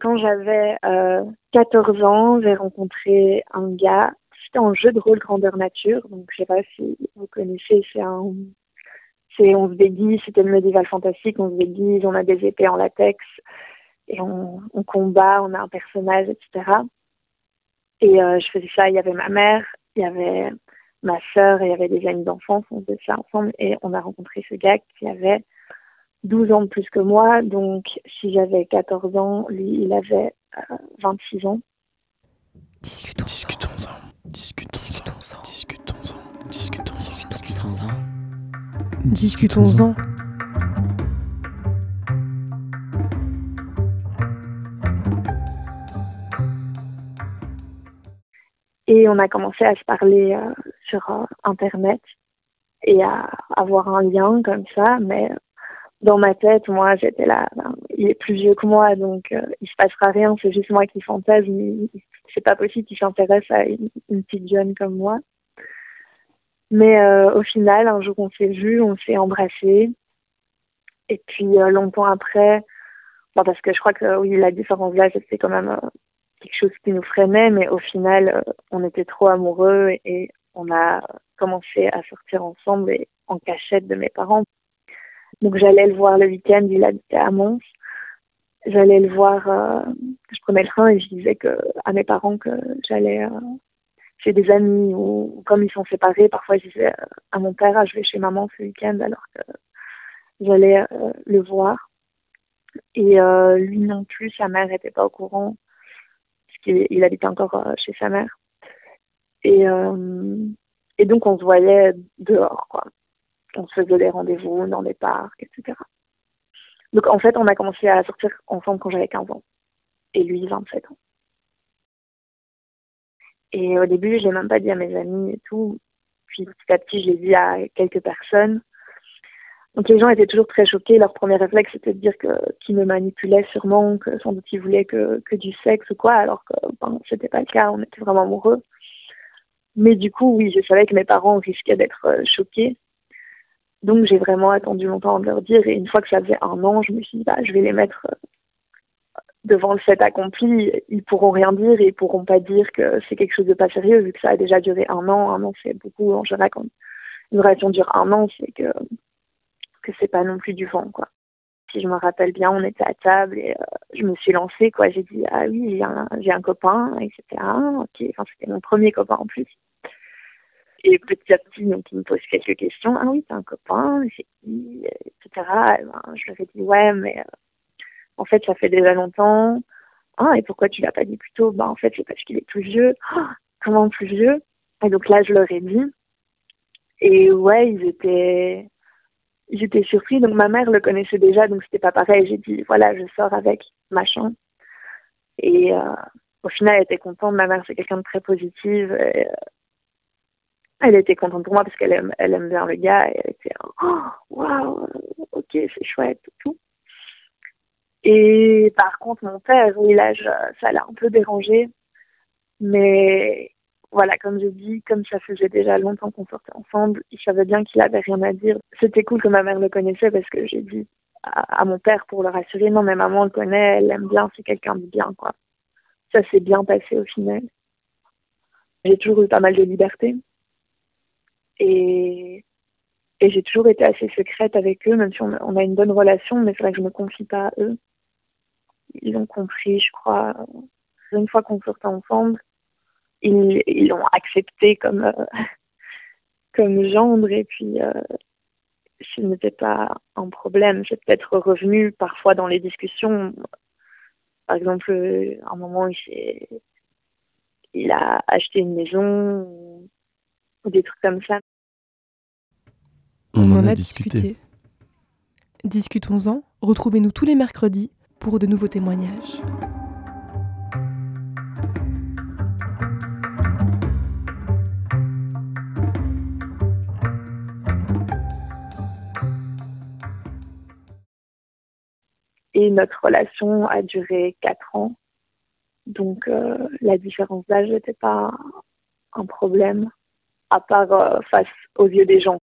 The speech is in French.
Quand j'avais euh, 14 ans, j'ai rencontré un gars. C'était un jeu de rôle grandeur nature. Donc, je sais pas si vous connaissez, c'est un, c'est, on se déguise, c'était le médiéval fantastique, on se déguise, on a des épées en latex et on, combat, on a un personnage, etc. Et euh, je faisais ça, il y avait ma mère, il y avait ma sœur il y avait des amis d'enfance, on faisait ça ensemble et on a rencontré ce gars qui avait 12 ans de plus que moi. Donc, si j'avais 14 ans, lui, il avait euh, 26 ans. Discutons. Discutons-en. Discutons-en. Discutons-en. Discutons-en. Discutons-en. Discutons-en. Discutons-en. Et on a commencé à se parler euh, sur euh, Internet et à avoir un lien comme ça. Mais dans ma tête, moi, j'étais là, ben, il est plus vieux que moi, donc euh, il se passera rien. C'est juste moi qui fantasme. C'est pas possible qu'il s'intéresse à une, petite jeune comme moi. Mais euh, au final, un jour, on s'est vu, on s'est embrassé. Et puis euh, longtemps après, parce que je crois que oui, la différence d'âge, c'était quand même euh, quelque chose qui nous freinait, mais au final, on était trop amoureux et, et on a commencé à sortir ensemble et en cachette de mes parents. Donc j'allais le voir le week-end, il habitait à Mons. J'allais le voir, euh, je prenais le train et je disais que à mes parents que j'allais euh, chez des amis ou comme ils sont séparés, parfois je disais euh, à mon père, ah, je vais chez maman ce week-end alors que j'allais euh, le voir. Et euh, lui non plus, sa mère n'était pas au courant parce qu'il il habitait encore euh, chez sa mère. Et, et donc on se voyait dehors, quoi. On se faisait des rendez-vous dans des parcs, etc. Donc en fait, on a commencé à sortir ensemble quand j'avais 15 ans. Et lui, 27 ans. Et au début, je l'ai même pas dit à mes amis et tout. Puis petit à petit, je l'ai dit à quelques personnes. Donc les gens étaient toujours très choqués. Leur premier réflexe, c'était de dire que qu'ils me manipulaient sûrement, que sans doute ils voulaient que, que du sexe ou quoi, alors que ben, c'était pas le cas. On était vraiment amoureux. Mais du coup, oui, je savais que mes parents risquaient d'être euh, choqués. Donc j'ai vraiment attendu longtemps avant de leur dire. Et une fois que ça faisait un an, je me suis dit, bah, je vais les mettre euh, devant le fait accompli. Ils pourront rien dire et ils pourront pas dire que c'est quelque chose de pas sérieux vu que ça a déjà duré un an. Un an, c'est beaucoup. En général, quand une relation dure un an, c'est que que c'est pas non plus du vent, quoi. Si je me rappelle bien, on était à table et euh, je me suis lancée, quoi. J'ai dit, ah oui, j'ai un, copain, etc. C'était mon premier copain en plus. Et petit à petit, donc, il me pose quelques questions. Ah oui, t'as un copain, etc. Et ben, je leur ai dit, ouais, mais euh, en fait, ça fait déjà longtemps. Ah, et pourquoi tu l'as pas dit plus tôt? Ben, en fait, c'est parce qu'il est plus vieux. Ah, comment plus vieux? Et donc là, je leur ai dit. Et ouais, ils étaient j'étais surpris. Donc ma mère le connaissait déjà, donc c'était pas pareil. J'ai dit voilà, je sors avec machin. Et euh, au final, elle était contente. Ma mère, c'est quelqu'un de très positive. Elle était contente pour moi parce qu'elle aime, elle aime bien le gars. Et elle était oh, waouh, ok, c'est chouette, tout. Et par contre, mon père, oui, là, ça l'a un peu dérangé. Mais voilà, comme je dis, comme ça faisait déjà longtemps qu'on sortait ensemble, il savait bien qu'il avait rien à dire. C'était cool que ma mère le connaissait parce que j'ai dit à, mon père pour le rassurer, non mais maman le connaît, elle l'aime bien, c'est quelqu'un de bien, quoi. Ça s'est bien passé au final. J'ai toujours eu pas mal de liberté. Et, j'ai toujours été assez secrète avec eux, même si on a, une bonne relation, mais c'est vrai que je me confie pas à eux. Ils ont compris, je crois, une fois qu'on sortait ensemble, ils ils l'ont accepté comme euh, comme gendre. Et puis euh, ce n'était pas un problème. C'est peut-être revenu parfois dans les discussions. Par exemple à un moment il il a acheté une maison ou, des trucs comme ça on, on en a, a discuté. discuté. Discutons-en. Retrouvez-nous tous les mercredis pour de nouveaux témoignages. Et notre relation a duré quatre ans. Donc euh, la différence d'âge n'était pas un problème, à part euh, face aux yeux des gens.